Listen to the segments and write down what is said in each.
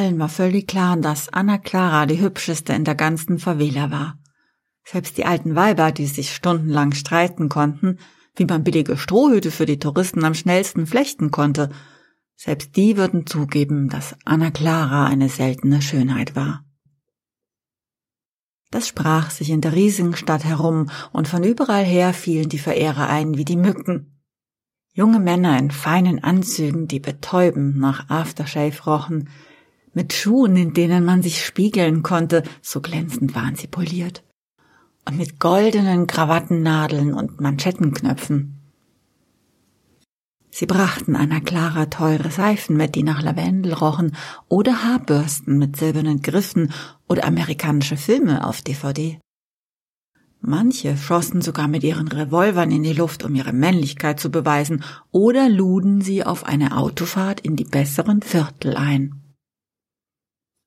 Allen war völlig klar, dass Anna Clara die hübscheste in der ganzen Favela war. Selbst die alten Weiber, die sich stundenlang streiten konnten, wie man billige Strohhüte für die Touristen am schnellsten flechten konnte, selbst die würden zugeben, dass Anna Clara eine seltene Schönheit war. Das sprach sich in der riesigen Stadt herum, und von überall her fielen die Verehrer ein wie die Mücken. Junge Männer in feinen Anzügen, die betäubend nach Aftershave rochen, mit Schuhen, in denen man sich spiegeln konnte, so glänzend waren sie poliert, und mit goldenen Krawattennadeln und Manschettenknöpfen. Sie brachten Anna Clara teure Seifen mit, die nach Lavendel rochen, oder Haarbürsten mit silbernen Griffen oder amerikanische Filme auf DVD. Manche schossen sogar mit ihren Revolvern in die Luft, um ihre Männlichkeit zu beweisen, oder luden sie auf eine Autofahrt in die besseren Viertel ein.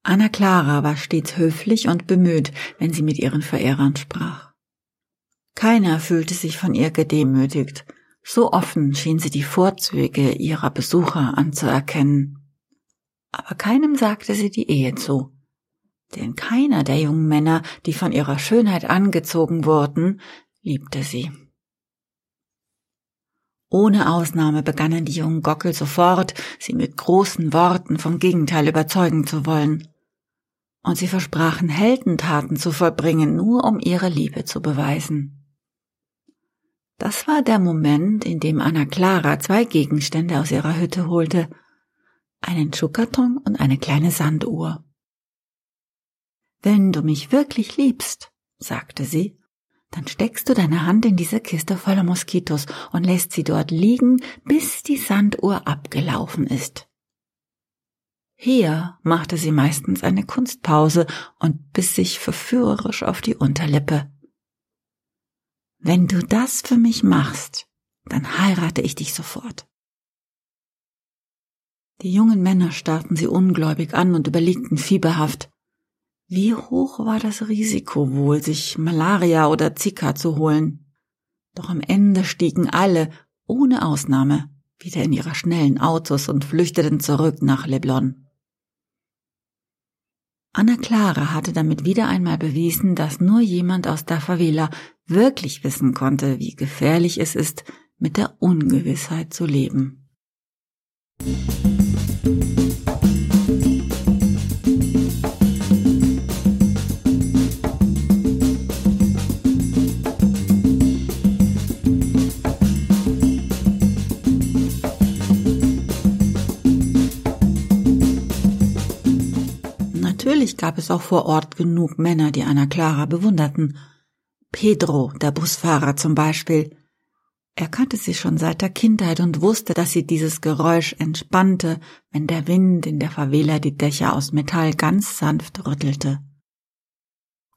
Anna Clara war stets höflich und bemüht, wenn sie mit ihren Verehrern sprach. Keiner fühlte sich von ihr gedemütigt, so offen schien sie die Vorzüge ihrer Besucher anzuerkennen. Aber keinem sagte sie die Ehe zu. Denn keiner der jungen Männer, die von ihrer Schönheit angezogen wurden, liebte sie. Ohne Ausnahme begannen die jungen Gockel sofort, sie mit großen Worten vom Gegenteil überzeugen zu wollen. Und sie versprachen Heldentaten zu vollbringen, nur um ihre Liebe zu beweisen. Das war der Moment, in dem Anna Clara zwei Gegenstände aus ihrer Hütte holte, einen Schuhkarton und eine kleine Sanduhr. Wenn du mich wirklich liebst, sagte sie, dann steckst du deine Hand in diese Kiste voller Moskitos und lässt sie dort liegen, bis die Sanduhr abgelaufen ist. Hier machte sie meistens eine Kunstpause und biss sich verführerisch auf die Unterlippe. Wenn du das für mich machst, dann heirate ich dich sofort. Die jungen Männer starrten sie ungläubig an und überlegten fieberhaft, wie hoch war das Risiko wohl, sich Malaria oder Zika zu holen? Doch am Ende stiegen alle, ohne Ausnahme, wieder in ihre schnellen Autos und flüchteten zurück nach Leblon. Anna Clara hatte damit wieder einmal bewiesen, dass nur jemand aus der Favela wirklich wissen konnte, wie gefährlich es ist, mit der Ungewissheit zu leben. Natürlich gab es auch vor Ort genug Männer, die Anna Clara bewunderten. Pedro, der Busfahrer zum Beispiel. Er kannte sie schon seit der Kindheit und wusste, dass sie dieses Geräusch entspannte, wenn der Wind in der Favela die Dächer aus Metall ganz sanft rüttelte.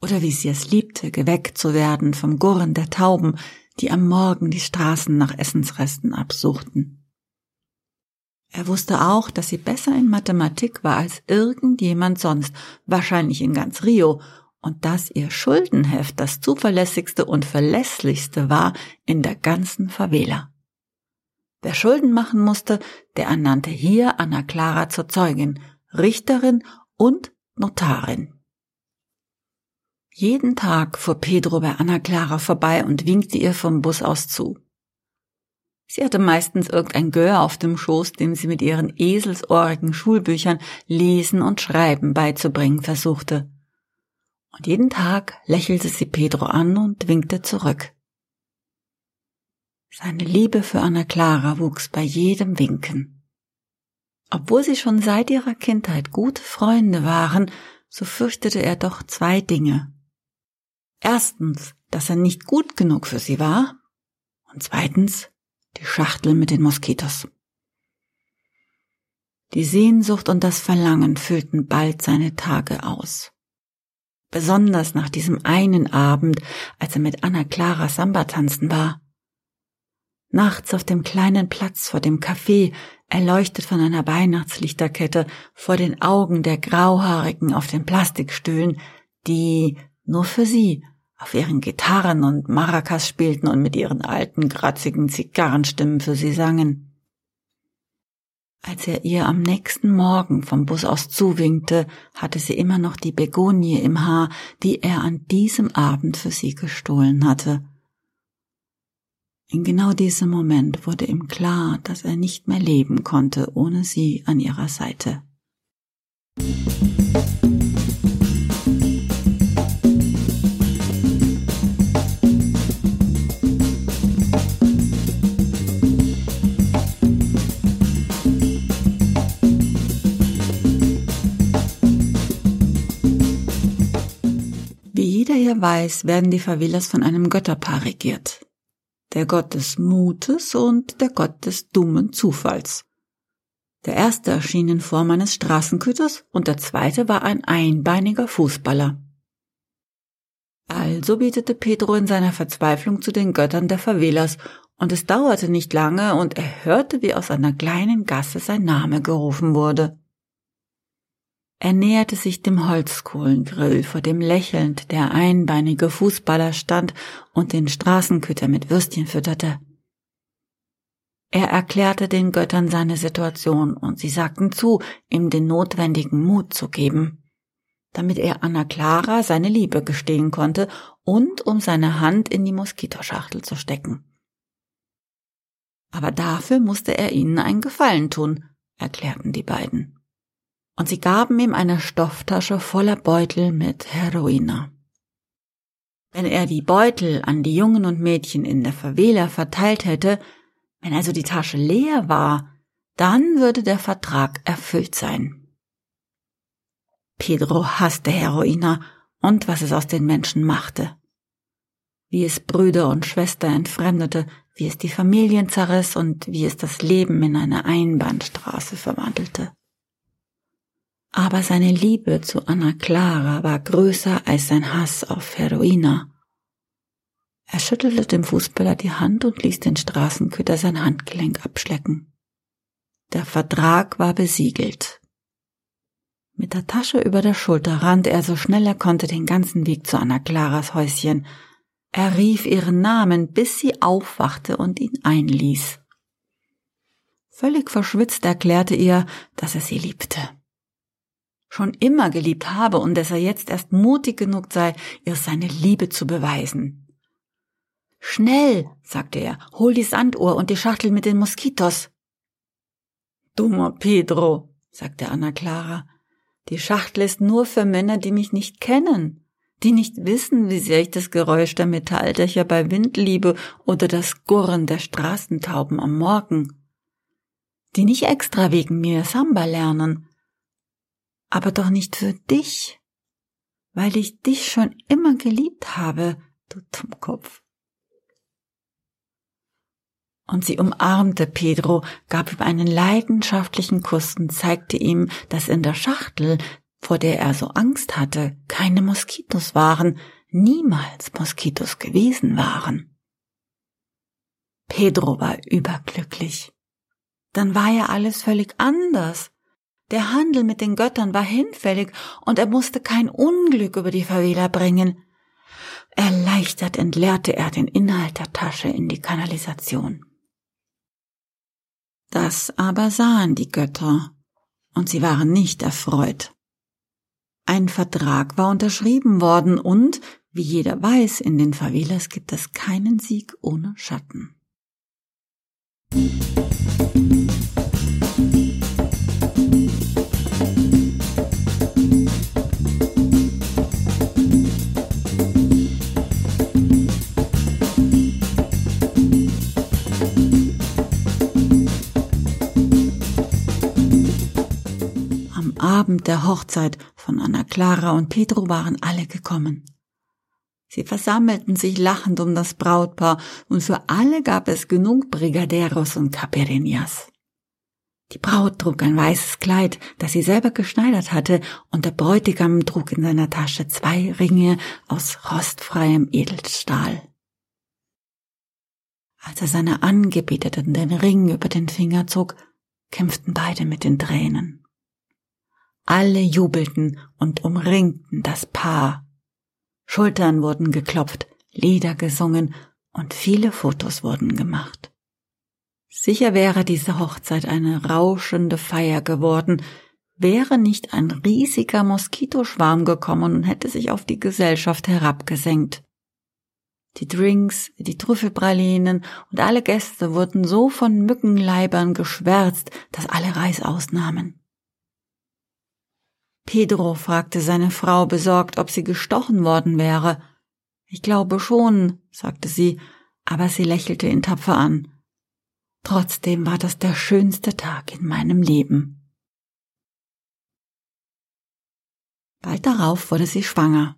Oder wie sie es liebte, geweckt zu werden vom Gurren der Tauben, die am Morgen die Straßen nach Essensresten absuchten. Er wusste auch, dass sie besser in Mathematik war als irgendjemand sonst, wahrscheinlich in ganz Rio, und dass ihr Schuldenheft das zuverlässigste und verlässlichste war in der ganzen Favela. Wer Schulden machen musste, der ernannte hier Anna Clara zur Zeugin, Richterin und Notarin. Jeden Tag fuhr Pedro bei Anna Clara vorbei und winkte ihr vom Bus aus zu. Sie hatte meistens irgendein Gör auf dem Schoß, dem sie mit ihren eselsohrigen Schulbüchern Lesen und Schreiben beizubringen versuchte. Und jeden Tag lächelte sie Pedro an und winkte zurück. Seine Liebe für Anna Clara wuchs bei jedem Winken. Obwohl sie schon seit ihrer Kindheit gute Freunde waren, so fürchtete er doch zwei Dinge. Erstens, dass er nicht gut genug für sie war, und zweitens, die Schachtel mit den Moskitos. Die Sehnsucht und das Verlangen füllten bald seine Tage aus. Besonders nach diesem einen Abend, als er mit Anna Clara Samba tanzen war. Nachts auf dem kleinen Platz vor dem Café, erleuchtet von einer Weihnachtslichterkette, vor den Augen der Grauhaarigen auf den Plastikstühlen, die nur für sie auf ihren Gitarren und Maracas spielten und mit ihren alten, kratzigen Zigarrenstimmen für sie sangen. Als er ihr am nächsten Morgen vom Bus aus zuwinkte, hatte sie immer noch die Begonie im Haar, die er an diesem Abend für sie gestohlen hatte. In genau diesem Moment wurde ihm klar, dass er nicht mehr leben konnte ohne sie an ihrer Seite. Jeder weiß, werden die Favelas von einem Götterpaar regiert. Der Gott des Mutes und der Gott des dummen Zufalls. Der erste erschien in Form eines Straßenköters und der zweite war ein einbeiniger Fußballer. Also betete Pedro in seiner Verzweiflung zu den Göttern der Favelas, und es dauerte nicht lange, und er hörte, wie aus einer kleinen Gasse sein Name gerufen wurde. Er näherte sich dem Holzkohlengrill, vor dem lächelnd der einbeinige Fußballer stand und den Straßenköter mit Würstchen fütterte. Er erklärte den Göttern seine Situation und sie sagten zu, ihm den notwendigen Mut zu geben, damit er Anna Clara seine Liebe gestehen konnte und um seine Hand in die Moskitoschachtel zu stecken. Aber dafür musste er ihnen einen Gefallen tun, erklärten die beiden und sie gaben ihm eine Stofftasche voller Beutel mit Heroina. Wenn er die Beutel an die Jungen und Mädchen in der Favela verteilt hätte, wenn also die Tasche leer war, dann würde der Vertrag erfüllt sein. Pedro hasste Heroina und was es aus den Menschen machte. Wie es Brüder und Schwester entfremdete, wie es die Familien zerriss und wie es das Leben in eine Einbahnstraße verwandelte aber seine Liebe zu Anna Clara war größer als sein Hass auf Heroina. Er schüttelte dem Fußballer die Hand und ließ den Straßenköter sein Handgelenk abschlecken. Der Vertrag war besiegelt. Mit der Tasche über der Schulter rannte er so schnell er konnte den ganzen Weg zu Anna Claras Häuschen. Er rief ihren Namen, bis sie aufwachte und ihn einließ. Völlig verschwitzt erklärte er, dass er sie liebte schon immer geliebt habe und dass er jetzt erst mutig genug sei, ihr seine Liebe zu beweisen. Schnell, sagte er, hol die Sanduhr und die Schachtel mit den Moskitos. Dummer Pedro, sagte Anna Clara, die Schachtel ist nur für Männer, die mich nicht kennen, die nicht wissen, wie sehr ich das Geräusch der Metalldächer bei Wind liebe oder das Gurren der Straßentauben am Morgen, die nicht extra wegen mir Samba lernen, aber doch nicht für dich, weil ich dich schon immer geliebt habe, du Dummkopf. Und sie umarmte Pedro, gab ihm einen leidenschaftlichen Kuss und zeigte ihm, dass in der Schachtel, vor der er so Angst hatte, keine Moskitos waren, niemals Moskitos gewesen waren. Pedro war überglücklich. Dann war ja alles völlig anders. Der Handel mit den Göttern war hinfällig und er musste kein Unglück über die Favela bringen. Erleichtert entleerte er den Inhalt der Tasche in die Kanalisation. Das aber sahen die Götter, und sie waren nicht erfreut. Ein Vertrag war unterschrieben worden und, wie jeder weiß, in den Favelas gibt es keinen Sieg ohne Schatten. Abend der Hochzeit von Anna Clara und Pedro waren alle gekommen. Sie versammelten sich lachend um das Brautpaar und für alle gab es genug Brigaderos und Caperinas. Die Braut trug ein weißes Kleid, das sie selber geschneidert hatte, und der Bräutigam trug in seiner Tasche zwei Ringe aus rostfreiem Edelstahl. Als er seiner Angebeteten den Ring über den Finger zog, kämpften beide mit den Tränen. Alle jubelten und umringten das Paar. Schultern wurden geklopft, Lieder gesungen und viele Fotos wurden gemacht. Sicher wäre diese Hochzeit eine rauschende Feier geworden, wäre nicht ein riesiger Moskitoschwarm gekommen und hätte sich auf die Gesellschaft herabgesenkt. Die Drinks, die Trüffelpralinen und alle Gäste wurden so von Mückenleibern geschwärzt, dass alle Reis ausnahmen. Pedro fragte seine Frau besorgt, ob sie gestochen worden wäre. Ich glaube schon, sagte sie, aber sie lächelte ihn tapfer an. Trotzdem war das der schönste Tag in meinem Leben. Bald darauf wurde sie schwanger.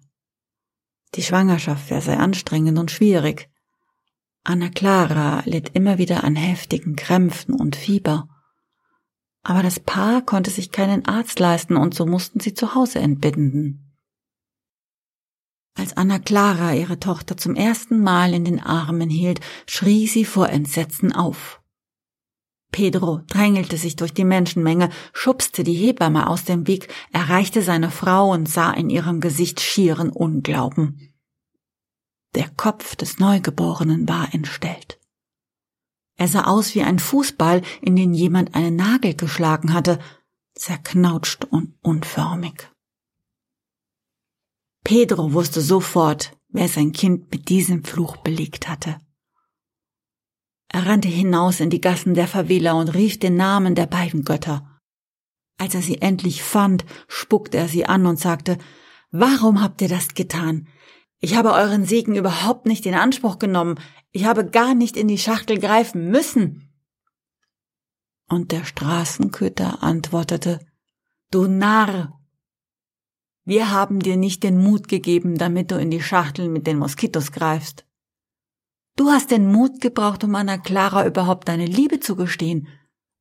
Die Schwangerschaft wäre sehr anstrengend und schwierig. Anna Clara litt immer wieder an heftigen Krämpfen und Fieber. Aber das Paar konnte sich keinen Arzt leisten und so mussten sie zu Hause entbinden. Als Anna Clara ihre Tochter zum ersten Mal in den Armen hielt, schrie sie vor Entsetzen auf. Pedro drängelte sich durch die Menschenmenge, schubste die Hebamme aus dem Weg, erreichte seine Frau und sah in ihrem Gesicht schieren Unglauben. Der Kopf des Neugeborenen war entstellt. Er sah aus wie ein Fußball, in den jemand einen Nagel geschlagen hatte, zerknautscht und unförmig. Pedro wusste sofort, wer sein Kind mit diesem Fluch belegt hatte. Er rannte hinaus in die Gassen der Favela und rief den Namen der beiden Götter. Als er sie endlich fand, spuckte er sie an und sagte, Warum habt ihr das getan? Ich habe euren Segen überhaupt nicht in Anspruch genommen. Ich habe gar nicht in die Schachtel greifen müssen. Und der Straßenköter antwortete, Du Narr! Wir haben dir nicht den Mut gegeben, damit du in die Schachtel mit den Moskitos greifst. Du hast den Mut gebraucht, um Anna Clara überhaupt deine Liebe zu gestehen,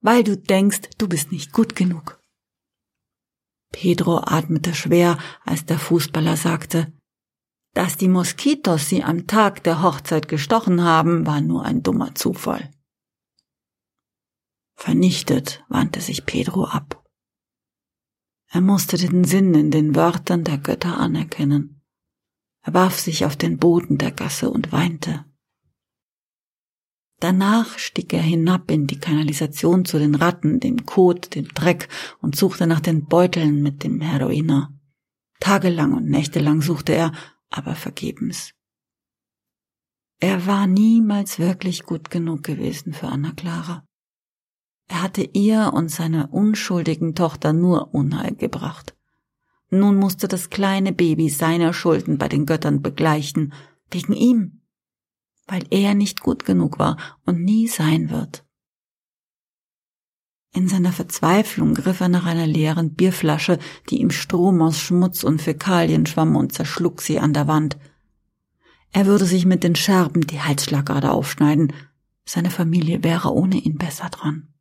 weil du denkst, du bist nicht gut genug. Pedro atmete schwer, als der Fußballer sagte, dass die Moskitos sie am Tag der Hochzeit gestochen haben, war nur ein dummer Zufall. Vernichtet wandte sich Pedro ab. Er musste den Sinn in den Wörtern der Götter anerkennen. Er warf sich auf den Boden der Gasse und weinte. Danach stieg er hinab in die Kanalisation zu den Ratten, dem Kot, dem Dreck und suchte nach den Beuteln mit dem Heroiner. Tagelang und nächtelang suchte er, aber vergebens. Er war niemals wirklich gut genug gewesen für Anna Clara. Er hatte ihr und seiner unschuldigen Tochter nur Unheil gebracht. Nun musste das kleine Baby seiner Schulden bei den Göttern begleichen, wegen ihm weil er nicht gut genug war und nie sein wird. In seiner Verzweiflung griff er nach einer leeren Bierflasche, die im Strom aus Schmutz und Fäkalien schwamm und zerschlug sie an der Wand. Er würde sich mit den Scherben die Halsschlagader aufschneiden, seine Familie wäre ohne ihn besser dran.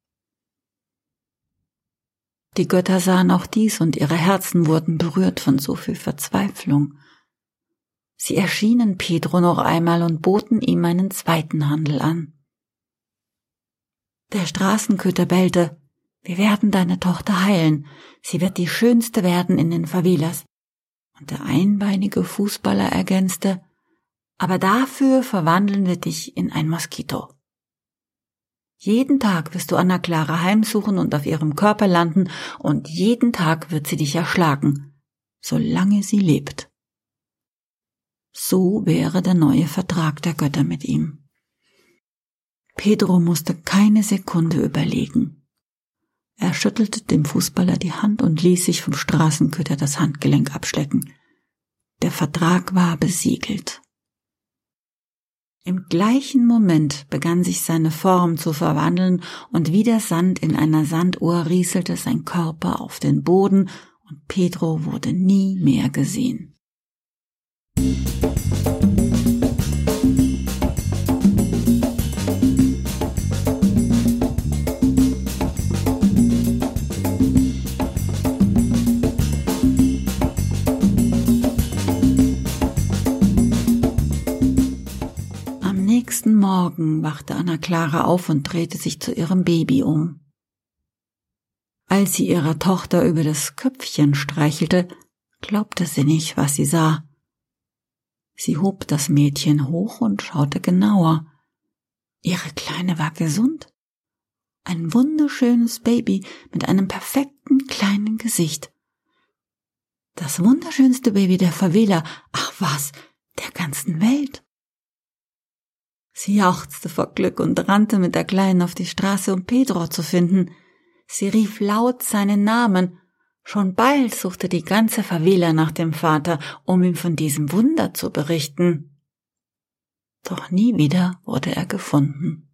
Die Götter sahen auch dies und ihre Herzen wurden berührt von so viel Verzweiflung. Sie erschienen Pedro noch einmal und boten ihm einen zweiten Handel an. Der Straßenköter bellte, wir werden deine Tochter heilen, sie wird die schönste werden in den Favelas. Und der einbeinige Fußballer ergänzte, aber dafür verwandeln wir dich in ein Moskito. Jeden Tag wirst du Anna Clara heimsuchen und auf ihrem Körper landen, und jeden Tag wird sie dich erschlagen, solange sie lebt. So wäre der neue Vertrag der Götter mit ihm. Pedro musste keine Sekunde überlegen. Er schüttelte dem Fußballer die Hand und ließ sich vom Straßenköter das Handgelenk abschlecken. Der Vertrag war besiegelt. Im gleichen Moment begann sich seine Form zu verwandeln, und wie der Sand in einer Sanduhr rieselte sein Körper auf den Boden, und Pedro wurde nie mehr gesehen. Am Morgen wachte Anna Clara auf und drehte sich zu ihrem Baby um. Als sie ihrer Tochter über das Köpfchen streichelte, glaubte sie nicht, was sie sah. Sie hob das Mädchen hoch und schaute genauer. Ihre Kleine war gesund. Ein wunderschönes Baby mit einem perfekten kleinen Gesicht. Das wunderschönste Baby der Favela, ach was, der ganzen Welt. Sie jauchzte vor Glück und rannte mit der Kleinen auf die Straße, um Pedro zu finden. Sie rief laut seinen Namen. Schon bald suchte die ganze Favela nach dem Vater, um ihm von diesem Wunder zu berichten. Doch nie wieder wurde er gefunden.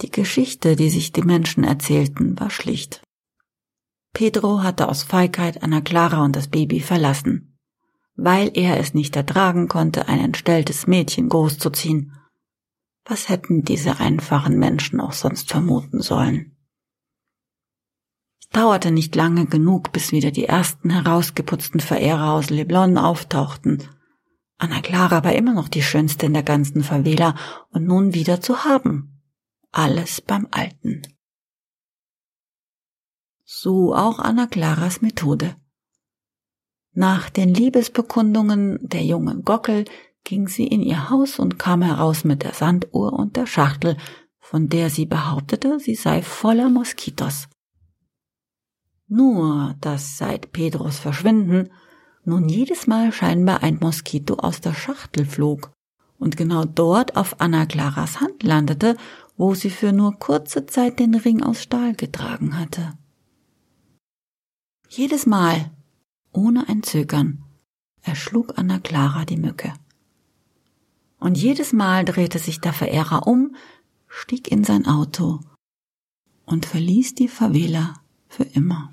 Die Geschichte, die sich die Menschen erzählten, war schlicht. Pedro hatte aus Feigheit Anna Clara und das Baby verlassen weil er es nicht ertragen konnte, ein entstelltes Mädchen großzuziehen. Was hätten diese einfachen Menschen auch sonst vermuten sollen? Es dauerte nicht lange genug, bis wieder die ersten herausgeputzten Verehrer aus Leblon auftauchten. Anna Clara war immer noch die schönste in der ganzen Favela und nun wieder zu haben. Alles beim Alten. So auch Anna Claras Methode. Nach den Liebesbekundungen der jungen Gockel ging sie in ihr Haus und kam heraus mit der Sanduhr und der Schachtel, von der sie behauptete, sie sei voller Moskitos. Nur, dass seit Pedros Verschwinden nun jedes Mal scheinbar ein Moskito aus der Schachtel flog und genau dort auf Anna Claras Hand landete, wo sie für nur kurze Zeit den Ring aus Stahl getragen hatte. Jedes Mal, ohne ein Zögern erschlug Anna Clara die Mücke. Und jedes Mal drehte sich der Verehrer um, stieg in sein Auto und verließ die Favela für immer.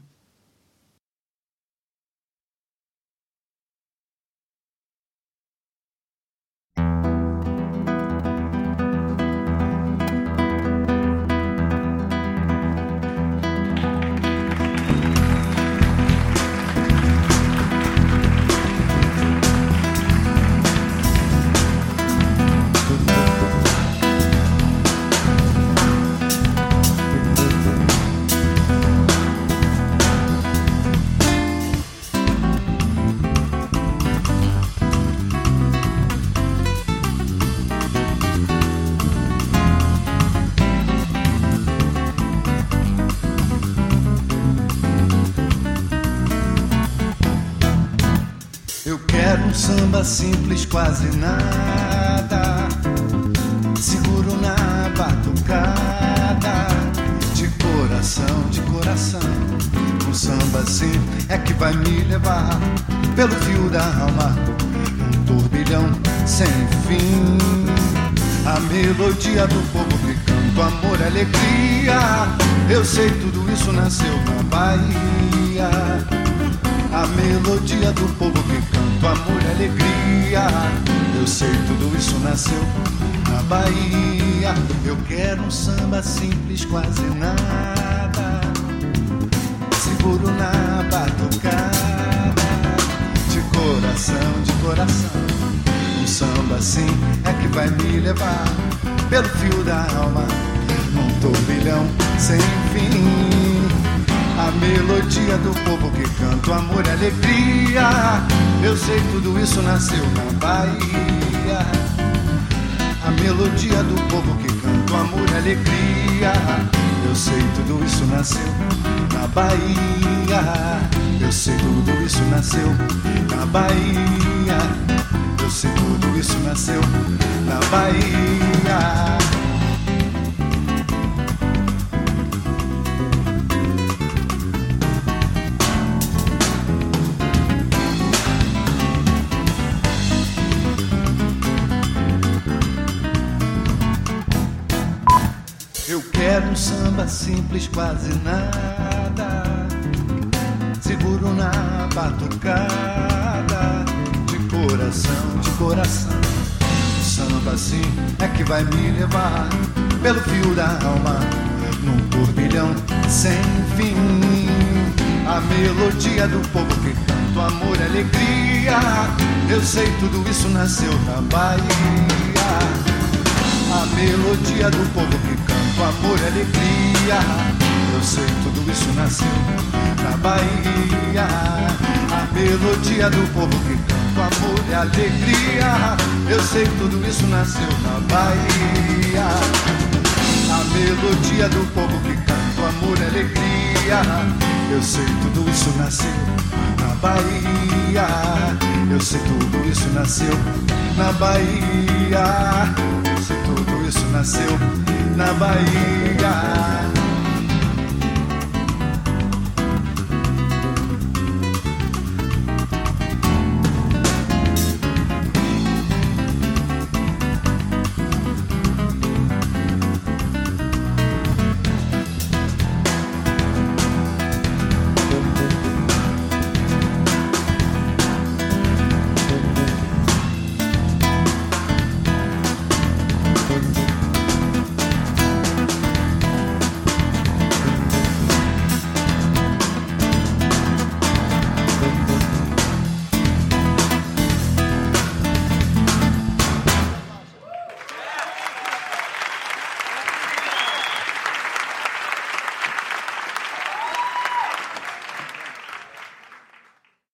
Quase nada. Seguro na batucada, de coração, de coração. Um samba assim é que vai me levar pelo fio da alma, um turbilhão sem fim. A melodia do povo que canta amor, alegria. Eu sei tudo isso nasceu na Bahia. A melodia do povo que canta amor e alegria. Eu sei tudo isso nasceu na Bahia. Eu quero um samba simples, quase nada. Seguro na batucada. De coração, de coração. Um samba assim é que vai me levar pelo fio da alma. Num turbilhão sem fim a melodia do povo que canta amor e alegria. Eu sei tudo isso nasceu na Bahia. A melodia do povo que canta amor e alegria. Eu sei tudo isso nasceu na Bahia. Eu sei tudo isso nasceu na Bahia. Eu sei tudo isso nasceu na Bahia. Quero um samba simples, quase nada. Seguro na batucada, de coração, de coração. Um samba assim é que vai me levar pelo fio da alma, num turbilhão sem fim. A melodia do povo que canta amor e alegria. Eu sei tudo isso nasceu na Bahia. A melodia do povo que canta amor e alegria. Eu sei tudo isso nasceu na Bahia. A melodia do povo que canta amor e alegria. Eu sei tudo isso nasceu na Bahia. A melodia do povo que canta amor e alegria. Eu sei tudo isso nasceu na Bahia. Eu sei tudo isso nasceu na Bahia. Nasceu na Bahia.